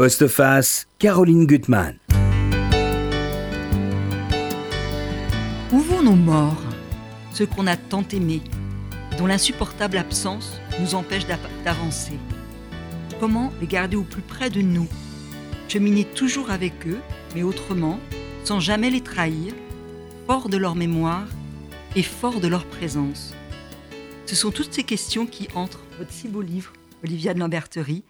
Postface, Caroline Gutmann. Où vont nos morts Ceux qu'on a tant aimés, dont l'insupportable absence nous empêche d'avancer? Comment les garder au plus près de nous Cheminer toujours avec eux, mais autrement, sans jamais les trahir, fort de leur mémoire et fort de leur présence? Ce sont toutes ces questions qui entrent votre si beau livre, Olivia de Lamberterie,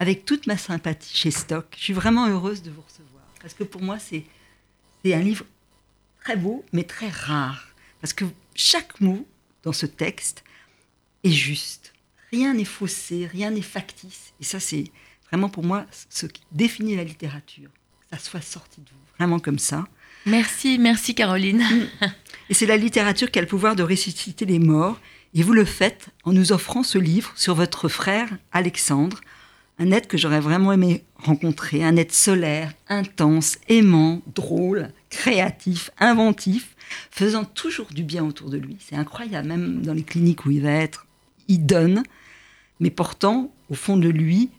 avec toute ma sympathie chez Stock. Je suis vraiment heureuse de vous recevoir, parce que pour moi, c'est un livre très beau, mais très rare, parce que chaque mot dans ce texte est juste. Rien n'est faussé, rien n'est factice. Et ça, c'est vraiment pour moi ce qui définit la littérature. Que ça soit sorti de vous, vraiment comme ça. Merci, merci Caroline. Mm. Et c'est la littérature qui a le pouvoir de ressusciter les morts. Et vous le faites en nous offrant ce livre sur votre frère Alexandre, un être que j'aurais vraiment aimé rencontrer, un être solaire, intense, aimant, drôle, créatif, inventif, faisant toujours du bien autour de lui. C'est incroyable, même dans les cliniques où il va être, il donne, mais portant au fond de lui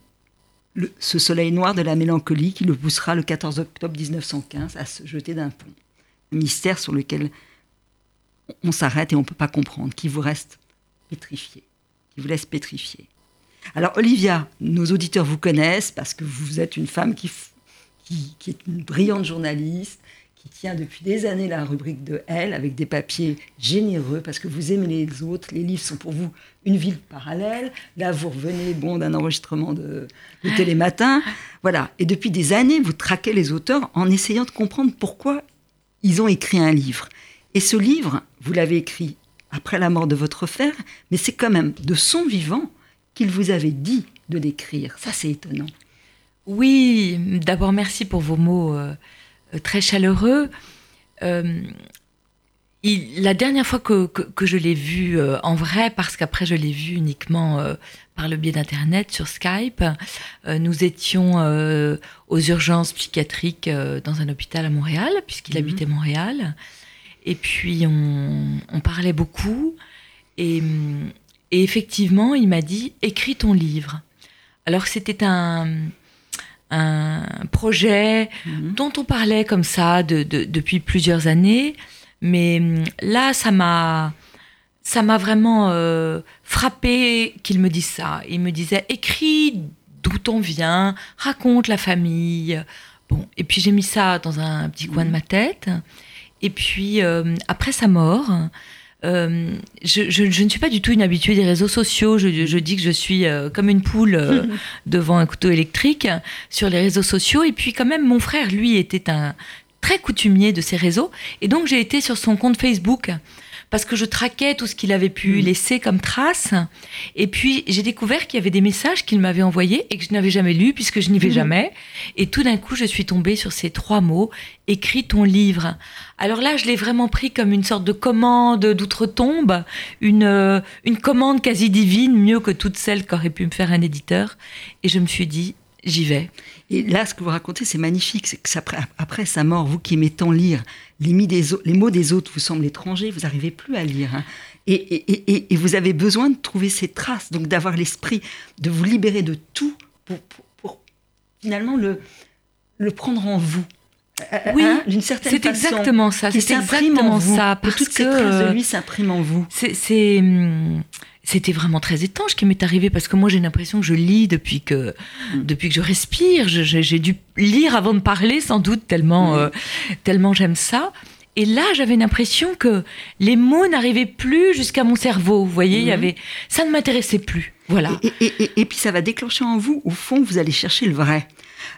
ce soleil noir de la mélancolie qui le poussera le 14 octobre 1915 à se jeter d'un pont. Un mystère sur lequel on s'arrête et on ne peut pas comprendre, qui vous reste pétrifié, qui vous laisse pétrifié. Alors Olivia, nos auditeurs vous connaissent parce que vous êtes une femme qui, qui, est une brillante journaliste, qui tient depuis des années la rubrique de Elle avec des papiers généreux parce que vous aimez les autres. Les livres sont pour vous une ville parallèle. Là, vous revenez bon d'un enregistrement de, de Télématin. Voilà. Et depuis des années, vous traquez les auteurs en essayant de comprendre pourquoi ils ont écrit un livre. Et ce livre, vous l'avez écrit après la mort de votre frère, mais c'est quand même de son vivant qu'il vous avait dit de l'écrire. Ça, c'est étonnant. Oui, d'abord merci pour vos mots euh, très chaleureux. Euh, la dernière fois que, je l'ai vu euh, en vrai, parce qu'après je l'ai vu uniquement par le biais d'Internet sur Skype, nous étions aux urgences psychiatriques dans un hôpital à Montréal, puisqu'il mhm. habitait Montréal. Et puis on, parlait beaucoup. Et, effectivement, il m'a dit écris ton livre. Alors c'était un, un projet mhm. dont on parlait comme ça depuis plusieurs années, mais là, ça m'a ça m'a vraiment euh, frappé qu'il me dise ça. Il me disait écris d'où on vient, raconte la famille. Bon, et puis j'ai mis ça dans un petit coin de mhm. ma tête. Et puis, euh, après sa mort, euh, je, ne suis pas du tout une habituée des réseaux sociaux. Je, dis que je suis euh, comme une poule devant un couteau électrique sur les réseaux sociaux. Et puis quand même, mon frère, lui, était un très coutumier de ces réseaux. Et donc j'ai été sur son compte Facebook parce que je traquais tout ce qu'il avait pu mm. laisser comme trace. Et puis, j'ai découvert qu'il y avait des messages qu'il m'avait envoyés et que je n'avais jamais lus puisque je n'y vais mm. jamais. Et tout d'un coup, je suis tombée sur ces trois mots écris ton livre. Alors là, je l'ai vraiment pris comme une sorte de commande d'outre-tombe, une, euh, une commande quasi divine, mieux que toutes celles qu'aurait pu me faire un éditeur. Et je me suis dit, j'y vais. Et là, ce que vous racontez, c'est magnifique. C'est que après, après, sa mort, vous qui aimez tant lire, les, mots des autres vous semblent étrangers, vous n'arrivez plus à lire. Hein. Et, vous avez besoin de trouver ces traces, donc d'avoir l'esprit, de vous libérer de tout pour, finalement le, le prendre en vous. Euh, euh, oui, hein, d'une certaine façon. C'est exactement ça. C'est exactement ça. Parce que toutes ces traces de lui s'impriment en vous. C'est hum, c'était vraiment très étrange qui m'est arrivé parce que moi j'ai l'impression que je lis depuis que mm. depuis que je respire. J'ai dû lire avant de parler sans doute tellement euh, tellement j'aime ça. Et là, j'avais l'impression que les mots n'arrivaient plus jusqu'à mon cerveau. Vous voyez, il y mm. avait ça ne m'intéressait plus. Voilà. Et, et, puis ça va déclencher en vous, au fond, vous allez chercher le vrai.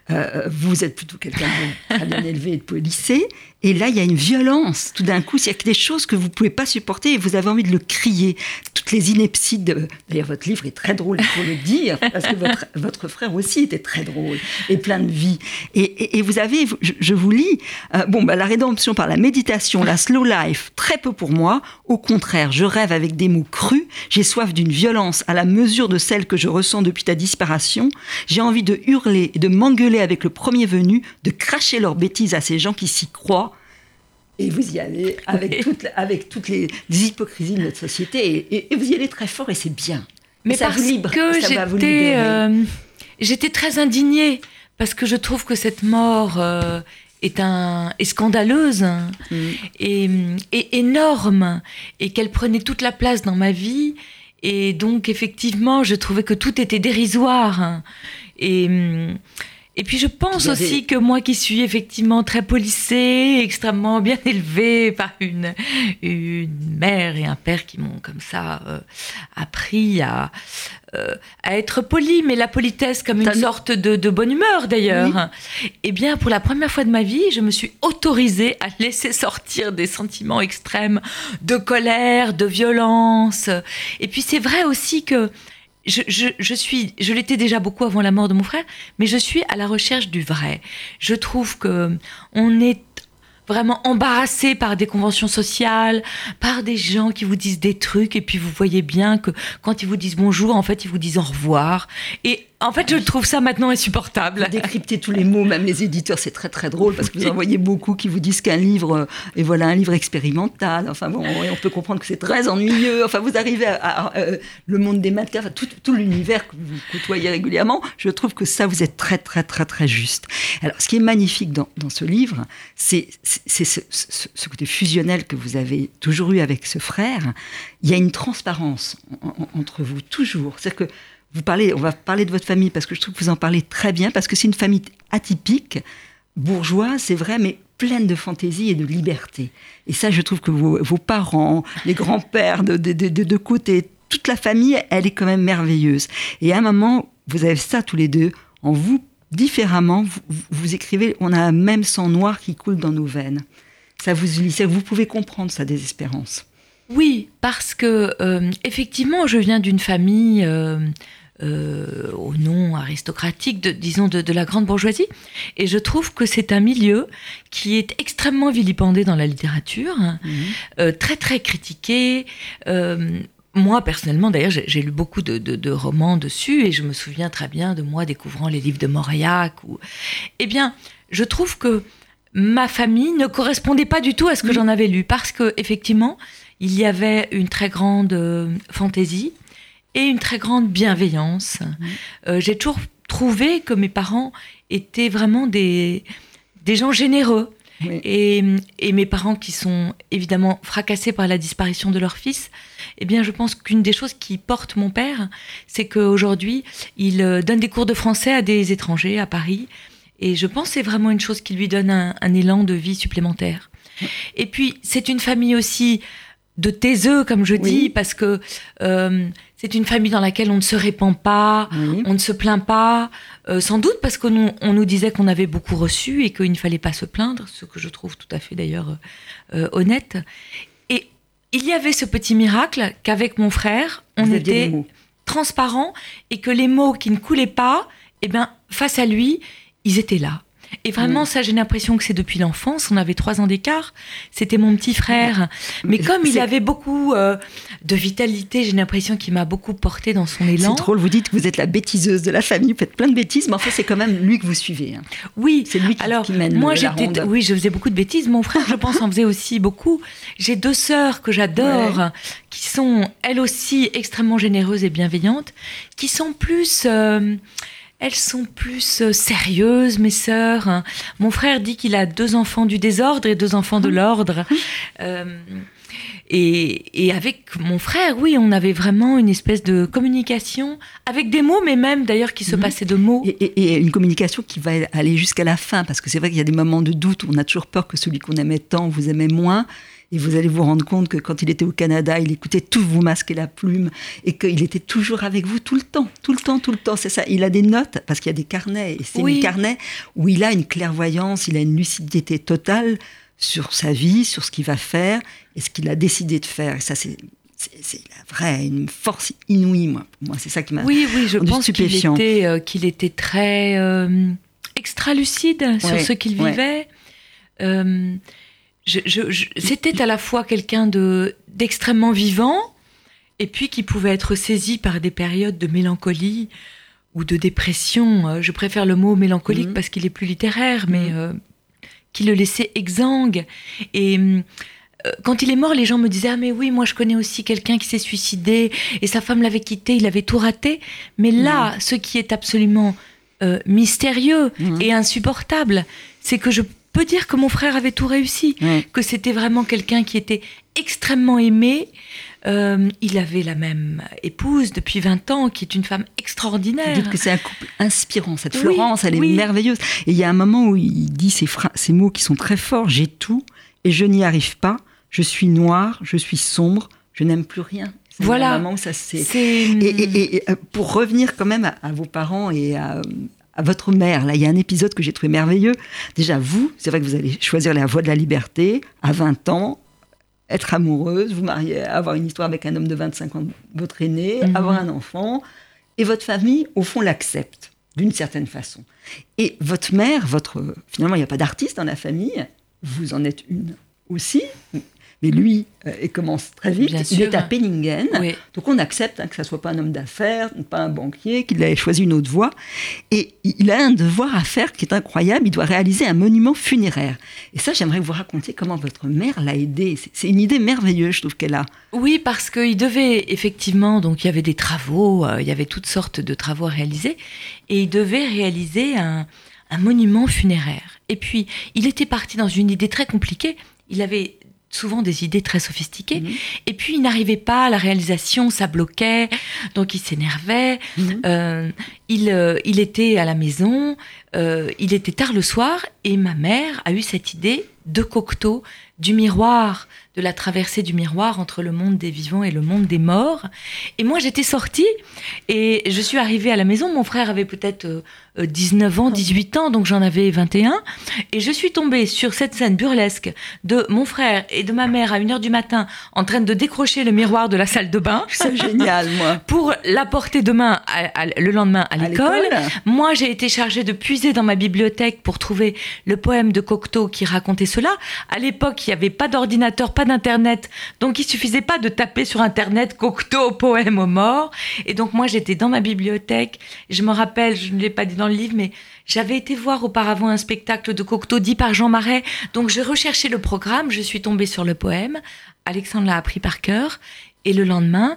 Euh, vous êtes plutôt quelqu'un de très bien élevé et de policé, et là, il y a une violence. Tout d'un coup, il y a des choses que vous ne pouvez pas supporter et vous avez envie de le crier. Toutes les inepties de... D'ailleurs, votre livre est très drôle, il faut le dire, parce que votre, votre frère aussi était très drôle et plein de vie. Et, et, vous avez, je, vous lis, euh, bon, bah, la rédemption par la méditation, la slow life, très peu pour moi. Au contraire, je rêve avec des mots crus. J'ai soif d'une violence à la mesure de celle que je ressens depuis ta disparition. J'ai envie de hurler et de m'engueuler avec le premier venu, de cracher leurs bêtises à ces gens qui s'y croient et vous y allez avec, toutes, avec toutes les, hypocrisies de notre société. Et, vous y allez très fort et c'est bien. Mais ça parce vous libre, que j'étais, euh, j'étais très indignée. parce que je trouve que cette mort euh, est, un, est scandaleuse Mm. et, et énorme et qu'elle prenait toute la place dans ma vie. Et donc, effectivement, je trouvais que tout était dérisoire. Et, et puis, je pense avez- aussi que moi qui suis effectivement très policée, extrêmement bien élevée par une, une mère et un père qui m'ont comme ça euh, appris à, euh, à être poli, mais la politesse comme une sorte de, de bonne humeur d'ailleurs. Eh bien, pour la première fois de ma vie, je me suis autorisée à laisser sortir des sentiments extrêmes de colère, de violence. Et puis c'est vrai aussi que je, je, je suis, je l'étais déjà beaucoup avant la mort de mon frère, mais je suis à la recherche du vrai. Je trouve que on est vraiment embarrassé par des conventions sociales, par des gens qui vous disent des trucs, et puis vous voyez bien que quand ils vous disent bonjour, en fait, ils vous disent au revoir. Et en fait, je trouve ça maintenant insupportable. Vous décryptez tous les mots, même les éditeurs, c'est très très drôle parce que vous en voyez beaucoup qui vous disent qu'un livre, euh, et voilà, un livre expérimental. Enfin bon, on peut comprendre que c'est très ennuyeux. Enfin, vous arrivez à, euh, le monde des enfin, tout, l'univers que vous côtoyez régulièrement. Je trouve que ça, vous êtes très très très très juste. Alors, ce qui est magnifique dans, ce livre, c'est ce, côté fusionnel que vous avez toujours eu avec ce frère. Il y a une transparence en- en- entre vous toujours. C'est-à-dire que vous parlez, on va parler de votre famille parce que je trouve que vous en parlez très bien parce que c'est une famille atypique, bourgeoise, c'est vrai, mais pleine de fantaisie et de liberté. Et ça, je trouve que vos, parents, les grands-pères de, de, de, de- côté, toute la famille, elle est quand même merveilleuse. Et à un moment, vous avez ça tous les deux en vous différemment. Vous, vous- écrivez, on a un même sang noir qui coule dans nos veines. Ça vous unit, vous pouvez comprendre sa désespérance. Oui, parce que euh, effectivement, je viens d'une famille euh, euh, au nom aristocratique, de, disons de, de la grande bourgeoisie, et je trouve que c'est un milieu qui est extrêmement vilipendé dans la littérature, euh, très très critiqué. euh, moi, personnellement, d'ailleurs, j'ai lu beaucoup de, de- de romans dessus et je me souviens très bien de moi découvrant les livres de Mauriac. Ou... Eh bien, je trouve que ma famille ne correspondait pas du tout à ce que j'en avais lu parce que, effectivement, il y avait une très grande euh, fantaisie et une très grande bienveillance. Euh, j'ai toujours trouvé que mes parents étaient vraiment des, des gens généreux. Oui. Et, et mes parents qui sont évidemment fracassés par la disparition de leur fils, eh bien je pense qu'une des choses qui porte mon père, c'est qu'aujourd'hui, il euh, donne des cours de français à des étrangers à Paris. Et je pense que c'est vraiment une chose qui lui donne un, un élan de vie supplémentaire. Et puis, c'est une famille aussi de taiseux, comme je Oui. dis, parce que euh, c'est une famille dans laquelle on ne se répand pas, Oui. on ne se plaint pas, euh, sans doute parce qu'on nous, on nous disait qu'on avait beaucoup reçu et qu'il ne fallait pas se plaindre, ce que je trouve tout à fait d'ailleurs euh, honnête. Et il y avait ce petit miracle qu'avec mon frère, on Vous était transparent et que les mots qui ne coulaient pas, eh ben, face à lui, ils étaient là. Et vraiment, Mm. ça, j'ai l'impression que c'est depuis l'enfance. On avait trois ans d'écart. C'était mon petit frère. Mais comme il avait beaucoup euh, de vitalité, j'ai l'impression qu'il m'a beaucoup porté dans son élan. C'est drôle, vous dites que vous êtes la bêtiseuse de la famille, vous faites plein de bêtises, mais en fait, c'est quand même lui que vous suivez. hein. Oui. C'est lui qui, Alors, qui mène moi, j'étais, oui, je faisais beaucoup de bêtises. Mon frère, je pense, en faisait aussi beaucoup. J'ai deux sœurs que j'adore, qui sont elles aussi extrêmement généreuses et bienveillantes, qui sont plus, euh, elles sont plus euh, sérieuses, mes sœurs. Mon frère dit qu'il a deux enfants du désordre et deux enfants de l'ordre. Euh, et, et avec mon frère, oui, on avait vraiment une espèce de communication avec des mots, mais même d'ailleurs qui se Mhm. passaient de mots. Et, et- et une communication qui va aller jusqu'à la fin, parce que c'est vrai qu'il y a des moments de doute où on a toujours peur que celui qu'on aimait tant vous aimait moins. Et vous allez vous rendre compte que quand il était au Canada, il écoutait tout vous masquer la plume et qu'il était toujours avec vous tout le temps, tout le temps, tout le temps. C'est ça. Il a des notes parce qu'il y a des carnets et c'est Oui. des carnets où il a une clairvoyance, il a une lucidité totale sur sa vie, sur ce qu'il va faire et ce qu'il a décidé de faire. Et ça, c'est c'est la vraie, une force inouïe, moi. Pour moi, c'est ça qui m'a. Oui, oui, je pense qu'il stupéfiant. était, euh, qu'il était très euh, extra lucide sur ce qu'il ouais. vivait. Euh, je- je- je- C'était à la fois quelqu'un de d'extrêmement vivant et puis qui pouvait être saisi par des périodes de mélancolie ou de dépression. Euh, Je préfère le mot mélancolique Mhm. parce qu'il est plus littéraire, mais euh, qui le laissait exsangue. Et euh, quand il est mort, les gens me disaient Ah, mais oui, moi je connais aussi quelqu'un qui s'est suicidé et sa femme l'avait quitté, il avait tout raté. Mais là, ce qui est absolument euh, mystérieux et insupportable. C'est que je peux dire que mon frère avait tout réussi, que c'était vraiment quelqu'un qui était extrêmement aimé. Euh, il avait la même épouse depuis 20 ans, qui est une femme extraordinaire. Que c'est un couple inspirant. Cette Florence, elle est merveilleuse. Et il y a un moment où il dit ces, ces mots qui sont très forts J'ai tout et je n'y arrive pas. Je suis noir, je suis sombre, je n'aime plus rien. Voilà. Ça c'est. Et, euh, pour revenir quand même à, vos parents et à, votre mère, là, il y a un épisode que j'ai trouvé merveilleux. Déjà, vous, c'est vrai que vous allez choisir la voie de la liberté à 20 ans, être amoureuse, vous marier, avoir une histoire avec un homme de 25 ans, votre aîné, mhm. avoir un enfant, et votre famille, au fond, l'accepte d'une certaine façon. Et votre mère, votre finalement, il n'y a pas d'artiste dans la famille, vous en êtes une aussi, mais lui, euh, il commence très vite. il est à Penningen. Donc on accepte hein, que ça soit pas un homme d'affaires, pas un banquier, qu'il ait choisi une autre voie. Et il a un devoir à faire qui est incroyable. Il doit réaliser un monument funéraire. Et ça, j'aimerais vous raconter comment votre mère l'a aidé. C'est une idée merveilleuse, je trouve qu'elle a. Oui, parce qu'il devait effectivement, donc il y avait des travaux, euh, il y avait toutes sortes de travaux à réaliser, et il devait réaliser un, un monument funéraire. Et puis, il était parti dans une idée très compliquée. Il avait souvent des idées très sophistiquées. Mhm. Et puis, il n'arrivait pas à la réalisation, ça bloquait, donc il s'énervait. Mhm. Euh, il, euh, il, était à la maison, euh, il était tard le soir, et ma mère a eu cette idée de Cocteau, du miroir, de la traversée du miroir entre le monde des vivants et le monde des morts. Et moi, j'étais sortie et je suis arrivée à la maison. Mon frère avait peut-être 19 ans, 18 ans, donc j'en avais 21. Et je suis tombée sur cette scène burlesque de mon frère et de ma mère à 1h du matin en train de décrocher le miroir de la salle de bain. C'est génial, moi. Pour l'apporter demain, le lendemain à l'école. Moi, j'ai été chargée de puiser dans ma bibliothèque pour trouver le poème de Cocteau qui racontait cela. À l'époque, il n'y avait pas d'ordinateur, pas d'internet, donc il suffisait pas de taper sur internet Cocteau poème aux morts. Et donc moi, j'étais dans ma bibliothèque. Je me rappelle, je ne l'ai pas dit dans le livre, mais j'avais été voir auparavant un spectacle de Cocteau dit par Jean Marais. Donc j'ai recherché le programme, je suis tombée sur le poème. Alexandre l'a appris par cœur. Et le lendemain,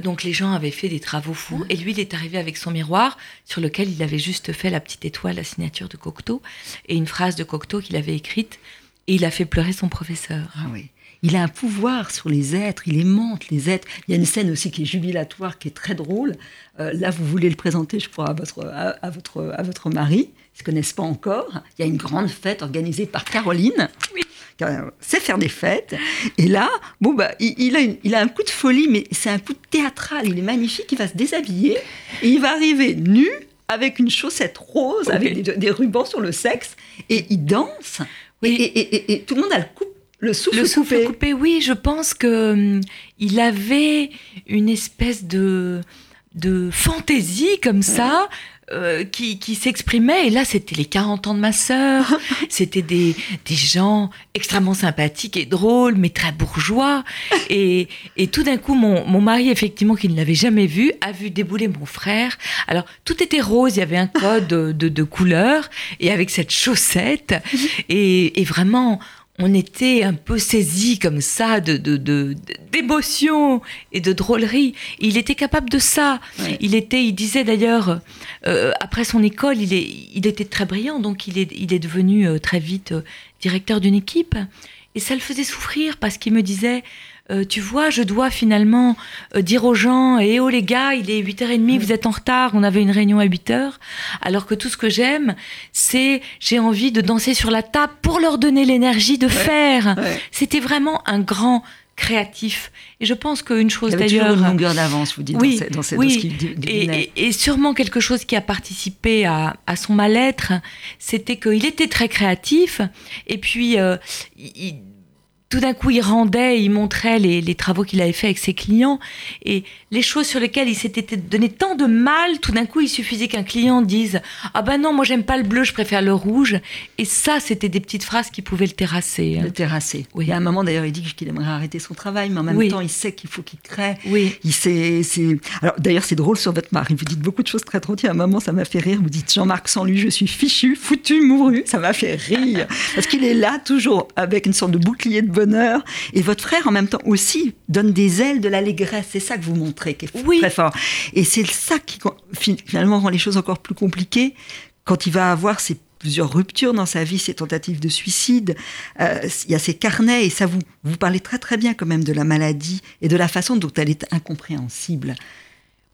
donc les gens avaient fait des travaux fous et lui il est arrivé avec son miroir sur lequel il avait juste fait la petite étoile, la signature de Cocteau et une phrase de Cocteau qu'il avait écrite et il a fait pleurer son professeur. Ah oui. Il a un pouvoir sur les êtres, il aimante les êtres. Il y a une scène aussi qui est jubilatoire, qui est très drôle. Euh, là, vous voulez le présenter, je crois, à votre, à, votre, à votre mari. Ils ne se connaissent pas encore. Il y a une grande fête organisée par Caroline. Oui. C'est faire des fêtes. Et là, bon, bah, il, a il a un coup de folie, mais c'est un coup de théâtral. Il est magnifique. Il va se déshabiller et il va arriver nu avec une chaussette rose, avec des, rubans sur le sexe, et il danse. Et, et, tout le monde a le coup le souffle, coupé. Oui, je pense que hum, il avait une espèce de de fantaisie comme ça. Euh, qui, qui s'exprimait. Et là, c'était les 40 ans de ma sœur. c'était des, des gens extrêmement sympathiques et drôles, mais très bourgeois. Et, et tout d'un coup, mon, mon mari, effectivement, qui ne l'avait jamais vu, a vu débouler mon frère. Alors, tout était rose. Il y avait un code de, de, de couleurs. Et avec cette chaussette. Et, et vraiment, on était un peu saisis comme ça de, d'émotion et de drôlerie. Il était capable de ça. Il était, il disait d'ailleurs, euh, après son école, il, est, il était très brillant, donc il est, il est devenu euh, très vite euh, directeur d'une équipe. Et ça le faisait souffrir parce qu'il me disait, euh, tu vois, je dois finalement euh, dire aux gens, eh oh les gars, il est 8h30, vous êtes en retard, on avait une réunion à 8h, alors que tout ce que j'aime, c'est j'ai envie de danser sur la table pour leur donner l'énergie de faire. C'était vraiment un grand créatif. Et je pense qu'une chose d'ailleurs... une longueur d'avance, vous dites, oui, dans, cette, oui. et, et, sûrement quelque chose qui a participé à, à son mal-être, c'était qu'il était très créatif, et puis euh, il, tout d'un coup, il rendait, il montrait les, les travaux qu'il avait fait avec ses clients et les choses sur lesquelles il s'était donné tant de mal. Tout d'un coup, il suffisait qu'un client dise ah ben non, moi j'aime pas le bleu, je préfère le rouge. Et ça, c'était des petites phrases qui pouvaient le terrasser. Hein. Le terrasser. Oui. Il y a un moment d'ailleurs, il dit qu'il aimerait arrêter son travail, mais en même temps, il sait qu'il faut qu'il crée. Oui. Il sait. Alors d'ailleurs, c'est drôle sur votre mari. Vous dites beaucoup de choses très drôles. À un moment, ça m'a fait rire. Vous dites Jean-Marc sans lui, je suis fichu, foutu, mouru. Ça m'a fait rire parce qu'il est là toujours avec une sorte de bouclier de bonheur. Et votre frère, en même temps, aussi donne des ailes de l'allégresse. C'est ça que vous montrez, qui est très fort. Et c'est ça qui finalement rend les choses encore plus compliquées quand il va avoir ses plusieurs ruptures dans sa vie, ses tentatives de suicide, euh, il y a ses carnets, et ça vous, vous parlez très très bien quand même de la maladie et de la façon dont elle est incompréhensible.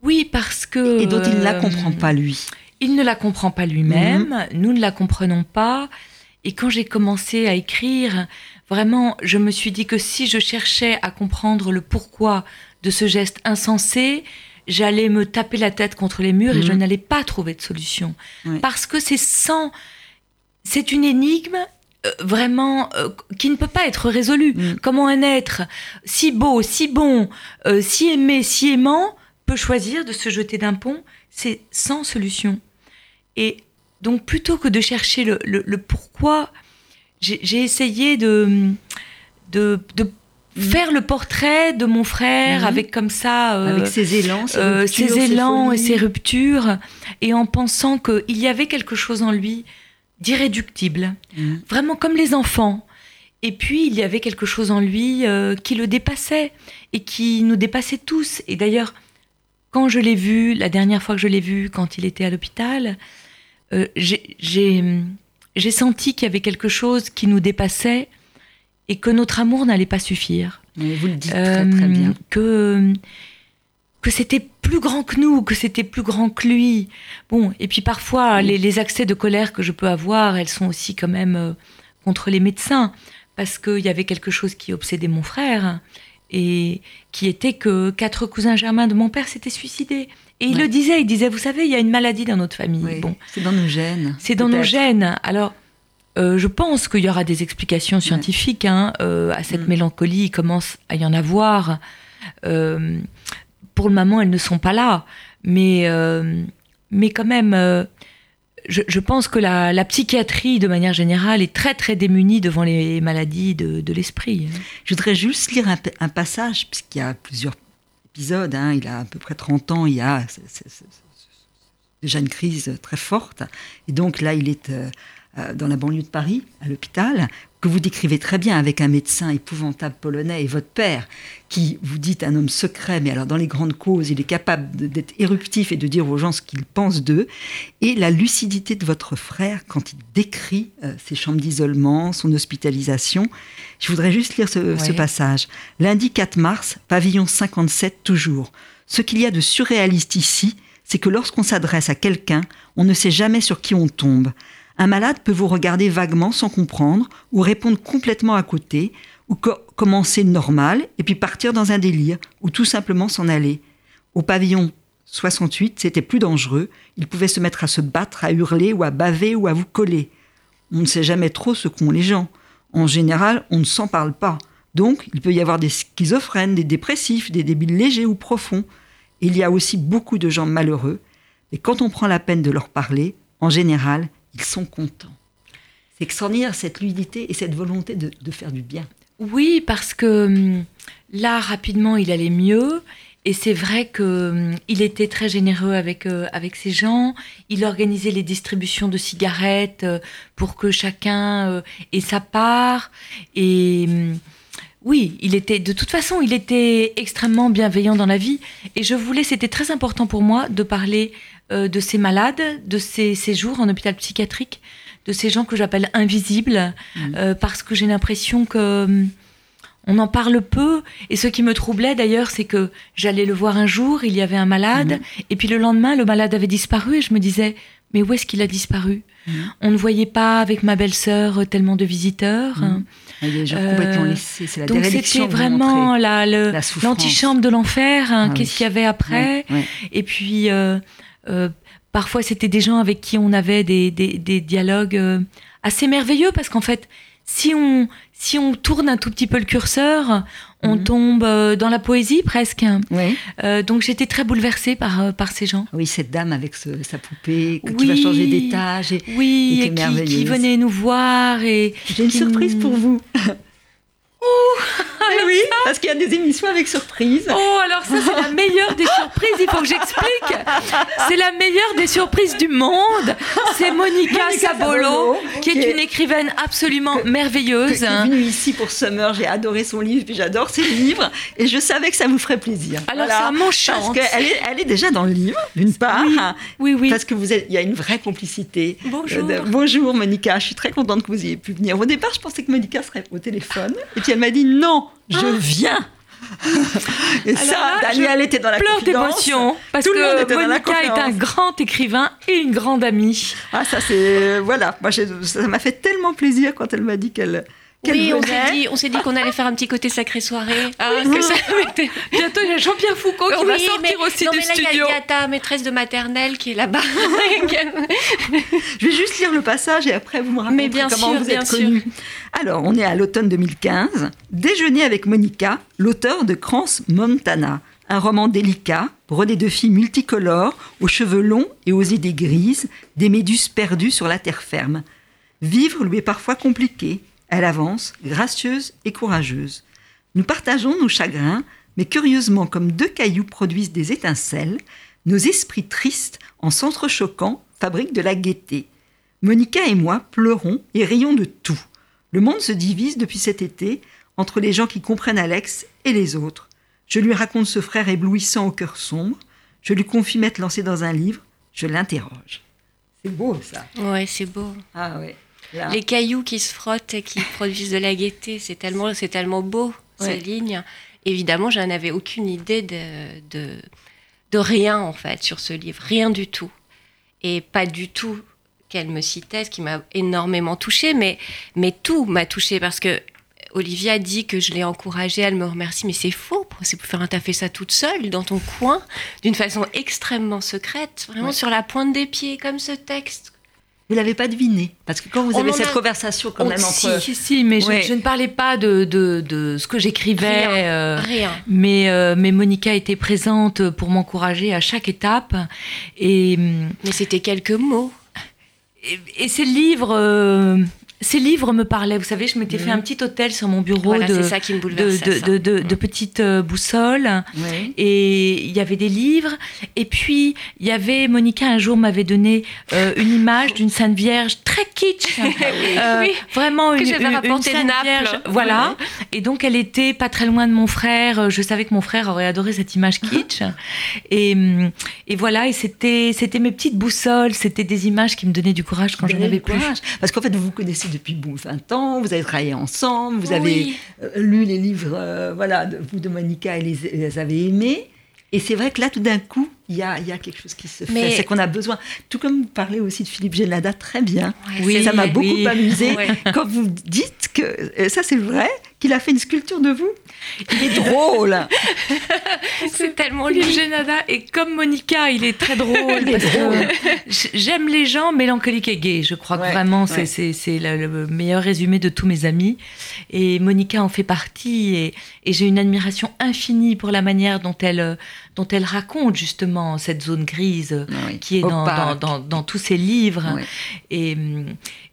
Oui, parce que... Et dont il ne la comprend euh, pas, lui. Il ne la comprend pas lui-même, nous ne la comprenons pas. Et quand j'ai commencé à écrire, vraiment, je me suis dit que si je cherchais à comprendre le pourquoi de ce geste insensé, j'allais me taper la tête contre les murs et je Mhm. n'allais pas trouver de solution. Parce que c'est sans... C'est une énigme euh, vraiment euh, qui ne peut pas être résolue. Mhm. Comment un être si beau, si bon, euh, si aimé, si aimant peut choisir de se jeter d'un pont? C'est sans solution. Et donc plutôt que de chercher le, le- le pourquoi, j'ai essayé de, de, de faire le portrait de mon frère Mhm. avec comme ça... euh, Avec ses élans, ses, euh, ruptures, ses élans et ses ruptures, et en pensant qu'il y avait quelque chose en lui d'irréductible, Mhm. vraiment comme les enfants. Et puis il y avait quelque chose en lui euh, qui le dépassait et qui nous dépassait tous. Et d'ailleurs, quand je l'ai vu, la dernière fois que je l'ai vu, quand il était à l'hôpital, euh, j'ai- j'ai senti qu'il y avait quelque chose qui nous dépassait et que notre amour n'allait pas suffire. Mais vous le dites très Euh, très bien. que que c'était plus grand que nous, que c'était plus grand que lui. Bon, et puis parfois les, les accès de colère que je peux avoir, elles sont aussi quand même euh, contre les médecins, parce qu'il y avait quelque chose qui obsédait mon frère et qui était que quatre cousins germains de mon père s'étaient suicidés. Et il Ouais. le disait, il disait, vous savez, il y a une maladie dans notre famille. Oui, Bon, C'est dans nos gènes. c'est dans nos gènes. Alors, euh, je pense qu'il y aura des explications scientifiques hein, euh, à cette Mm. mélancolie. Il commence à y en avoir. Euh, pour le moment, elles ne sont pas là. Mais, mais quand même, je, je pense que la, la psychiatrie, de manière générale, est très, très démunie devant les maladies de, de l'esprit. Je voudrais juste lire un, un passage, puisqu'il y a plusieurs hein, il a à peu près 30 ans, il y a déjà une crise très forte. Et donc là, il est euh, euh, dans la banlieue de Paris, à l'hôpital, que vous décrivez très bien avec un médecin épouvantable polonais et votre père, qui vous dit un homme secret, mais alors dans les grandes causes, il est capable d'être éruptif et de dire aux gens ce qu'il pense d'eux. Et la lucidité de votre frère quand il décrit euh, ses chambres d'isolement, son hospitalisation. Je voudrais juste lire ce, ce passage. Lundi 4 mars, pavillon 57 toujours. Ce qu'il y a de surréaliste ici, c'est que lorsqu'on s'adresse à quelqu'un, on ne sait jamais sur qui on tombe. Un malade peut vous regarder vaguement sans comprendre, ou répondre complètement à côté, ou co- commencer normal, et puis partir dans un délire, ou tout simplement s'en aller. Au pavillon 68, c'était plus dangereux. Il pouvait se mettre à se battre, à hurler, ou à baver, ou à vous coller. On ne sait jamais trop ce qu'ont les gens. En général, on ne s'en parle pas. Donc, il peut y avoir des schizophrènes, des dépressifs, des débiles légers ou profonds. Il y a aussi beaucoup de gens malheureux. Et quand on prend la peine de leur parler, en général, ils sont contents. C'est extraordinaire cette lucidité et cette volonté de, faire du bien. Oui, parce que hum, là, rapidement, il allait mieux. Et c'est vrai que hum, était très généreux avec, euh, avec ces gens. Il organisait les distributions de cigarettes euh, pour que chacun euh, ait sa part. Et hum, oui, il était, de toute façon, il était extrêmement bienveillant dans la vie. Et je voulais, c'était très important pour moi de parler de ces malades, de ces séjours en hôpital psychiatrique, de ces gens que j'appelle invisibles, euh, parce que j'ai l'impression que hum, on en parle peu. Et ce qui me troublait d'ailleurs, c'est que j'allais le voir un jour, il y avait un malade, et puis le lendemain, le malade avait disparu, et je me disais, mais où est-ce qu'il a disparu? On ne voyait pas avec ma belle-sœur euh, tellement de visiteurs. Gens Euh, complètement laissés. C'est la Donc c'était vraiment la, l'antichambre de l'enfer. hein. Ah Qu'est-ce oui. qu'il y avait après? Et puis, euh, euh, parfois, c'était des gens avec qui on avait des, des- des dialogues euh, assez merveilleux parce qu'en fait, si on, si on tourne un tout petit peu le curseur, on Mhm. tombe euh, dans la poésie presque. Ouais. Euh, donc, j'étais très bouleversée par, euh, par ces gens. Oui, cette dame avec ce- sa poupée qui Oui. va changer d'étage. et- Oui, était et qui, qui venaient nous voir. Et J'ai une qui surprise pour vous. Ah oui Parce qu'il y a des émissions avec surprise. Oh, alors ça, c'est la meilleure des surprises. Il faut que j'explique. C'est la meilleure des surprises du monde. C'est Monica, Sabolo, qui est, une écrivaine absolument merveilleuse. Qui est venue ici pour Summer. J'ai adoré son livre, puis j'adore ses livres. Et je savais que ça vous ferait plaisir. Alors, ça m'enchante. Parce qu'elle est, elle est déjà dans le livre, d'une part. Oui, oui, Parce que vous êtes, il y a une vraie complicité. Bonjour. bonjour, Monica. Je suis très contente que vous ayez pu venir. Au départ, je pensais que Monica serait au téléphone. Et puis elle m'a dit non, je ah. viens. Et ça, Daniel était dans la pleure d'émotion parce que Monica est un grand écrivain et une grande amie. Ah ça c'est voilà, moi ça m'a fait tellement plaisir quand elle m'a dit qu'elle oui, on s'est dit, on s'est dit qu'on allait faire un petit côté sacré soirée. Ah, que ça Bientôt, il y a Jean-Pierre Foucault qui va sortir aussi non, du mais là, studio. Il y, a ta maîtresse de maternelle qui est là-bas. Je vais juste lire le passage et après vous me racontez comment vous êtes connue. Alors, on est à l'automne 2015. Déjeuner avec Monica, l'auteur de Crans Montana un roman délicat, brodé de filles multicolores, aux cheveux longs et aux idées grises, des méduses perdues sur la terre ferme. Vivre lui est parfois compliqué, elle avance, gracieuse et courageuse. Nous partageons nos chagrins, mais curieusement, comme deux cailloux produisent des étincelles, nos esprits tristes, en s'entrechoquant, fabriquent de la gaieté. Monica et moi pleurons et rions de tout. Le monde se divise depuis cet été entre les gens qui comprennent Alex et les autres. Je lui raconte ce frère éblouissant au cœur sombre. Je lui confie m'être lancé dans un livre. Je l'interroge. C'est beau ça. Ouais, c'est beau. Ah ouais. Les cailloux qui se frottent et qui produisent de la gaieté, c'est tellement, c'est tellement beau, ces lignes. Évidemment, je n'avais aucune idée de, de, de, rien, en fait, sur ce livre. Rien du tout. Et pas du tout qu'elle me citait, ce qui m'a énormément touchée, mais, mais tout m'a touchée parce que Olivia dit que je l'ai encouragée, elle me remercie, mais c'est faux. C'est pour faire, t'as fait ça toute seule, dans ton coin, d'une façon extrêmement secrète, vraiment sur la pointe des pieds, comme ce texte vous l'avez pas deviné Parce que quand vous avez cette conversation quand même entre... Si, si, mais je, ne parlais pas de, de, ce que j'écrivais. Rien. Euh, Rien. Mais, euh, mais Monica était présente pour m'encourager à chaque étape. Et, mais c'était quelques mots. Et, ces livres, euh, ces livres me parlaient. Vous savez, je m'étais fait un petit hôtel sur mon bureau de, ça qui me de, de, de, petites euh, boussoles. Et il y avait des livres. Et puis, il y avait, Monica un jour m'avait donné euh, une image d'une Sainte Vierge très kitsch. euh, oui. Vraiment que une, une, une Sainte Vierge. Voilà. Et donc, elle était pas très loin de mon frère. Je savais que mon frère aurait adoré cette image kitsch. et, et voilà. Et c'était, c'était mes petites boussoles. C'était des images qui me donnaient du courage quand je n'avais plus. Parce qu'en fait, vous vous connaissez depuis 20 ans, vous avez travaillé ensemble, vous avez euh, lu les livres euh, voilà, de, vous de Monica et les, les avez aimés. Et c'est vrai que là, tout d'un coup, il y a, y a, quelque chose qui se fait. C'est qu'on a besoin. Tout comme vous parlez aussi de Philippe Génada, très bien. oui, ça m'a beaucoup amusé quand vous dites que, ça c'est vrai, qu'il a fait une sculpture de vous. Il est drôle. c'est tellement Philippe Génada. Et comme Monica, il est très drôle. J'aime les gens mélancoliques et gays. Je crois que vraiment, c'est le, meilleur résumé de tous mes amis. Et Monica en fait partie. Et, et j'ai une admiration infinie pour la manière dont elle dont elle raconte justement cette zone grise qui est dans, dans, dans, tous ses livres. Et,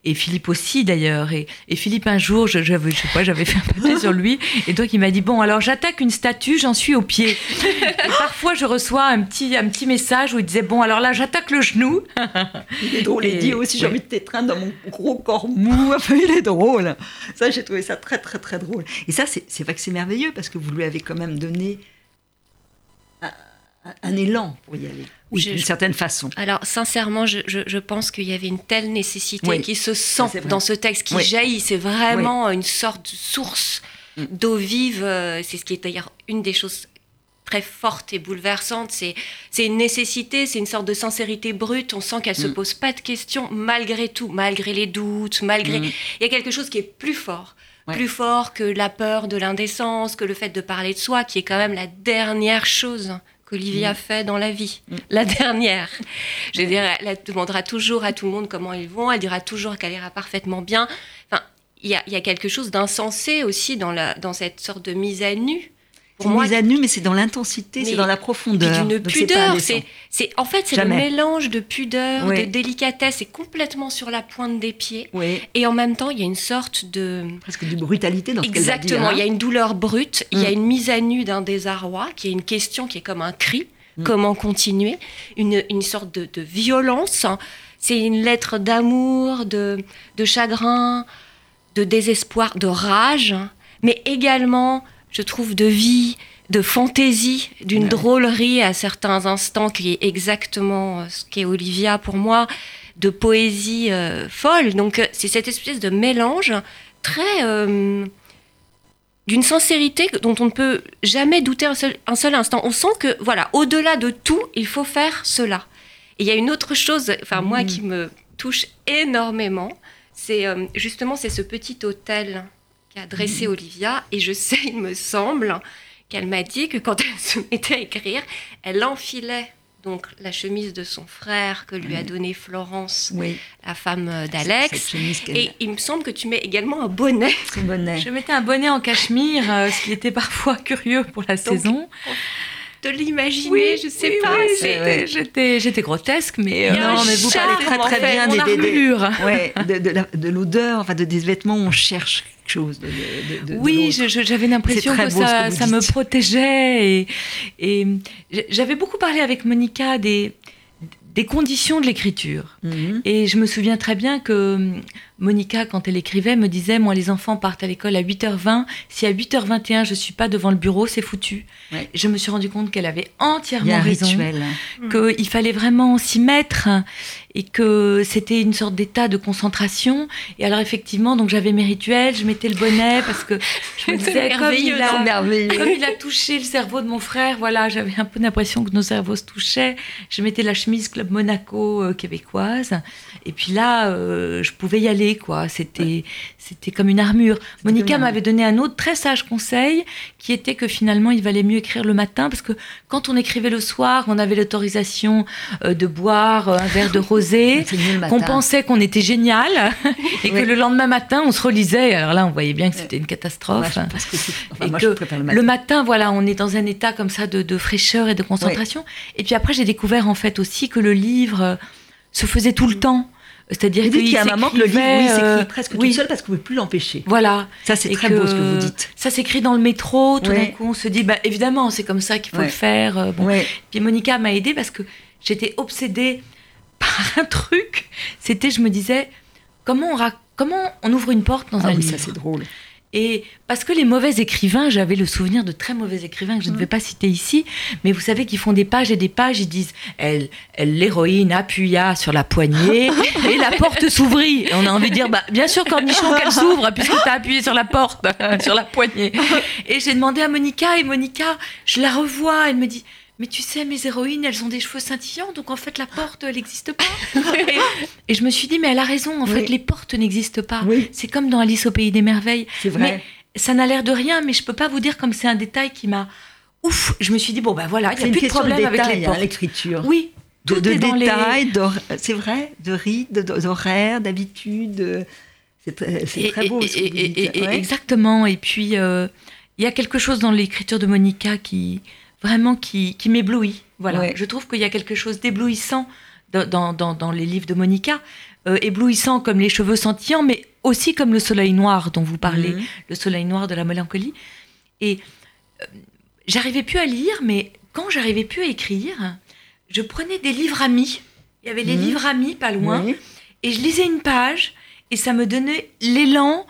et, Philippe aussi d'ailleurs. Et, et, Philippe un jour, je, je, sais pas, j'avais fait un papier sur lui, et donc il m'a dit bon alors j'attaque une statue, j'en suis au pied. et parfois je reçois un petit un petit message où il disait bon alors là j'attaque le genou. il est drôle. il dit aussi j'ai envie de t'étreindre dans mon gros corps mou. Enfin, il est drôle. Ça j'ai trouvé ça très très très drôle. Et ça c'est vrai que c'est merveilleux parce que vous lui avez quand même donné un, élan pour y aller, d'une certaine façon. Alors, sincèrement, je, je, pense qu'il y avait une telle nécessité qui se sent dans ce texte, qui jaillit. C'est vraiment une sorte de source mm. d'eau vive. Euh, c'est ce qui est d'ailleurs une des choses très fortes et bouleversantes. C'est, c'est une nécessité, c'est une sorte de sincérité brute. On sent qu'elle ne se mm. pose pas de questions, malgré tout, malgré les doutes, malgré. Mm. Il y a quelque chose qui est plus fort plus fort que la peur de l'indécence, que le fait de parler de soi, qui est quand même la dernière chose qu'Olivia mm. fait dans la vie. Mm. La dernière. Je veux dire, elle demandera toujours à tout le monde comment ils vont, elle dira toujours qu'elle ira parfaitement bien. Enfin, il y a, quelque chose d'insensé aussi dans, la, dans cette sorte de mise à nu pour moi, mise à nu, mais c'est dans l'intensité, c'est dans la profondeur. D'une pudeur. C'est, c'est, en fait, c'est le mélange de pudeur, de délicatesse. C'est complètement sur la pointe des pieds. Et en même temps, il y a une sorte de. Presque de brutalité dans ce Exactement. Hein. Il y a une douleur brute. Il y a mm. une mise à nu d'un désarroi, qui est une question qui est comme un cri. Mm. Comment continuer? Une, une, sorte de, de violence. C'est une lettre d'amour, de, de chagrin, de désespoir, de rage, mais également je trouve, de vie, de fantaisie, d'une drôlerie à certains instants, qui est exactement euh, ce qu'est Olivia pour moi, de poésie euh, folle. Donc euh, c'est cette espèce de mélange très... d'une sincérité dont on ne peut jamais douter un seul, un seul instant. On sent que, voilà, au-delà de tout, il faut faire cela. Et il y a une autre chose, enfin moi, mm. qui me touche énormément, c'est justement c'est ce petit hôtel qui a dressé Olivia. Et je sais, il me semble, qu'elle m'a dit que quand elle se mettait à écrire, elle enfilait donc la chemise de son frère que lui a donnée Florence, la femme d'Alex. Et il me semble que tu mets également un bonnet. bonnet. Je mettais un bonnet en cachemire, euh, ce qui était parfois curieux pour la saison de l'imaginer, je sais pas. Oui, j'étais, j'étais grotesque, mais euh, non, mais vous parlez très très bien des, ouais, de, de, l'odeur, enfin de des vêtements, on cherche quelque chose. oui, j'avais l'impression que ça, ça me protégeait et, et j'avais beaucoup parlé avec Monica des des conditions de l'écriture. Mhm. Et je me souviens très bien que Monica, quand elle écrivait, me disait, moi les enfants partent à l'école à 8h20, si à 8h21 je suis pas devant le bureau, c'est foutu. Je me suis rendu compte qu'elle avait entièrement raison, qu'il fallait vraiment s'y mettre et que c'était une sorte d'état de concentration. Et alors effectivement, donc j'avais mes rituels, je mettais le bonnet parce que je me disais comme il, a, comme il a touché le cerveau de mon frère, voilà, j'avais un peu l'impression que nos cerveaux se touchaient. Je mettais la chemise Club Monaco euh, québécoise. Et puis là, euh, je pouvais y aller quoi. C'était c'était comme une armure. Monica m'avait donné un autre très sage conseil qui était que finalement il valait mieux écrire le matin parce que quand on écrivait le soir, on avait l'autorisation euh, de boire un verre de rosé qu'on pensait qu'on était génial, et que le lendemain matin, on se relisait. Alors là, on voyait bien que c'était une catastrophe. et que le, matin. voilà, on est dans un état comme ça de, fraîcheur et de concentration. Et puis après, j'ai découvert en fait aussi que le livre se faisait tout le temps. C'est-à-dire qu'il y a un moment que le livre s'écrit euh, presque tout seul parce qu'on ne peut plus l'empêcher. Voilà. Ça, c'est très beau ce que vous dites. Ça s'écrit dans le métro. Tout d'un coup, on se dit, bah, évidemment, c'est comme ça qu'il faut le faire. Euh, bon. Puis Monica m'a aidée parce que j'étais obsédée par un truc. C'était, je me disais, comment on, comment on ouvre une porte dans ah un oui, livre? Ça, c'est drôle. Et parce que les mauvais écrivains, j'avais le souvenir de très mauvais écrivains que je ne vais pas citer ici, mais vous savez qu'ils font des pages et des pages, ils disent elle, l'héroïne appuya sur la poignée et la porte s'ouvrit. On a envie de dire bah, bien sûr cornichon qu'elle s'ouvre puisque tu as appuyé sur la porte, sur la poignée. Et j'ai demandé à Monica et Monica, je la revois, elle me dit mais tu sais, mes héroïnes, elles ont des cheveux scintillants, donc en fait, la porte, elle n'existe pas. et, je me suis dit, mais elle a raison, en fait, les portes n'existent pas. C'est comme dans Alice au Pays des Merveilles. C'est vrai. ça n'a l'air de rien, mais je peux pas vous dire comme c'est un détail qui m'a. Ouf Je me suis dit, bon, ben voilà, il n'y a plus de problème avec les hein, portes. l'écriture. Oui. De, de détails, c'est vrai, de rites, d'horaires, d'habitudes. C'est très, beau. Ce que Exactement. Et puis, euh, il y a quelque chose dans l'écriture de Monica qui vraiment qui, qui m'éblouit. Voilà. Je trouve qu'il y a quelque chose d'éblouissant dans, dans, dans, les livres de Monica, euh, éblouissant comme les cheveux scintillants, mais aussi comme le soleil noir dont vous parlez, mhm. le soleil noir de la mélancolie. Et euh, j'arrivais plus à lire, mais quand j'arrivais plus à écrire, je prenais des livres amis. Il y avait les mhm. livres amis pas loin, et je lisais une page, et ça me donnait l'élan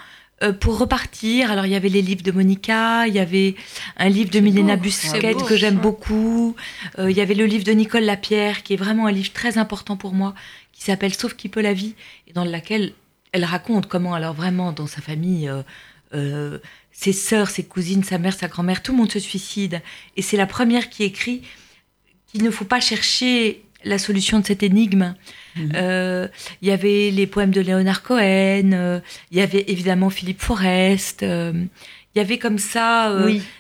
pour repartir, alors il y avait les livres de Monica, il y avait un livre de Milena Busquet que j'aime beaucoup, euh, il y avait le livre de Nicole Lapierre qui est vraiment un livre très important pour moi, qui s'appelle Sauf qui peut la vie, et dans lequel elle raconte comment alors vraiment dans sa famille, euh, ses sœurs, ses cousines, sa mère, sa grand-mère, tout le monde se suicide, et c'est la première qui écrit qu'il ne faut pas chercher la solution de cette énigme. Mhm. Euh, il y avait les poèmes de Léonard Cohen, euh, il y avait évidemment Philippe Forest, euh, il y avait comme ça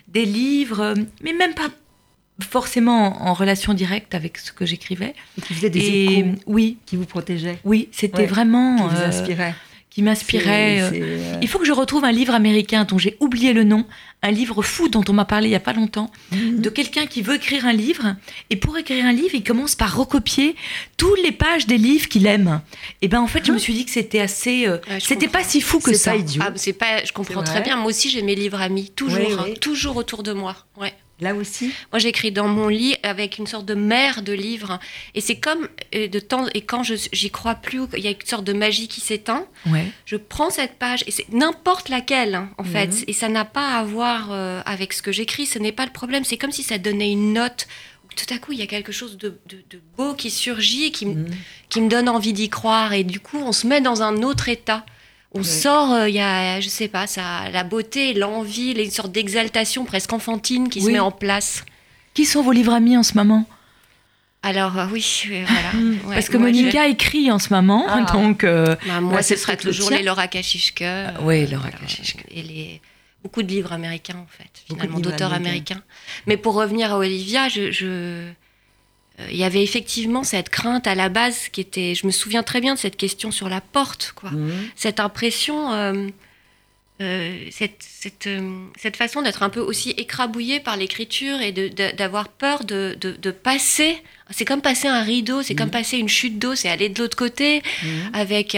des livres, mais même pas forcément en relation directe avec ce que j'écrivais. qui faisaient des échos, oui, qui vous protégeaient. Oui, c'était vraiment qui vous inspirait. Qui m'inspirait. Euh, il faut que je retrouve un livre américain dont j'ai oublié le nom, un livre fou dont on m'a parlé il y a pas longtemps, mhm. de quelqu'un qui veut écrire un livre et pour écrire un livre, il commence par recopier toutes les pages des livres qu'il aime. Et ben en fait, je me suis dit que c'était assez, euh, c'était pas si fou que ça. Ah, c'est pas, je comprends très bien. Moi aussi, j'ai mes livres amis toujours, hein, toujours autour de moi. Ouais. Là aussi Moi, j'écris dans mon lit avec une sorte de mer de livres. Et c'est comme euh, de temps. Et quand j'y crois plus, il y a une sorte de magie qui s'éteint. Ouais. Je prends cette page, et c'est n'importe laquelle, hein, en fait. Mhm. Et ça n'a pas à voir euh, avec ce que j'écris. Ce n'est pas le problème. C'est comme si ça donnait une note. Tout à coup, il y a quelque chose de, beau qui surgit, qui, mhm. qui me donne envie d'y croire. Et du coup, on se met dans un autre état on sort, euh, il y a, je sais pas, ça, la beauté, l'envie, une sorte d'exaltation presque enfantine qui se met en place. Qui sont vos livres amis en ce moment? Alors euh, oui, euh, voilà. Hmm. Parce que Monica écrit en ce moment, ah. donc. Bah, moi, ce sera toujours les Laura Kachishke. oui, Laura Kachishke. Et les beaucoup de livres américains en fait, finalement d'auteurs américains. Mais pour revenir à Olivia, je il y avait effectivement cette crainte à la base qui était. Je me souviens très bien de cette question sur la porte, quoi. Mhm. Cette impression, euh, euh, cette, cette, euh, cette, façon d'être un peu aussi écrabouillé par l'écriture et d'avoir peur de, de, passer. C'est comme passer un rideau, c'est comme mhm. passer une chute d'eau, c'est aller de l'autre côté mhm. avec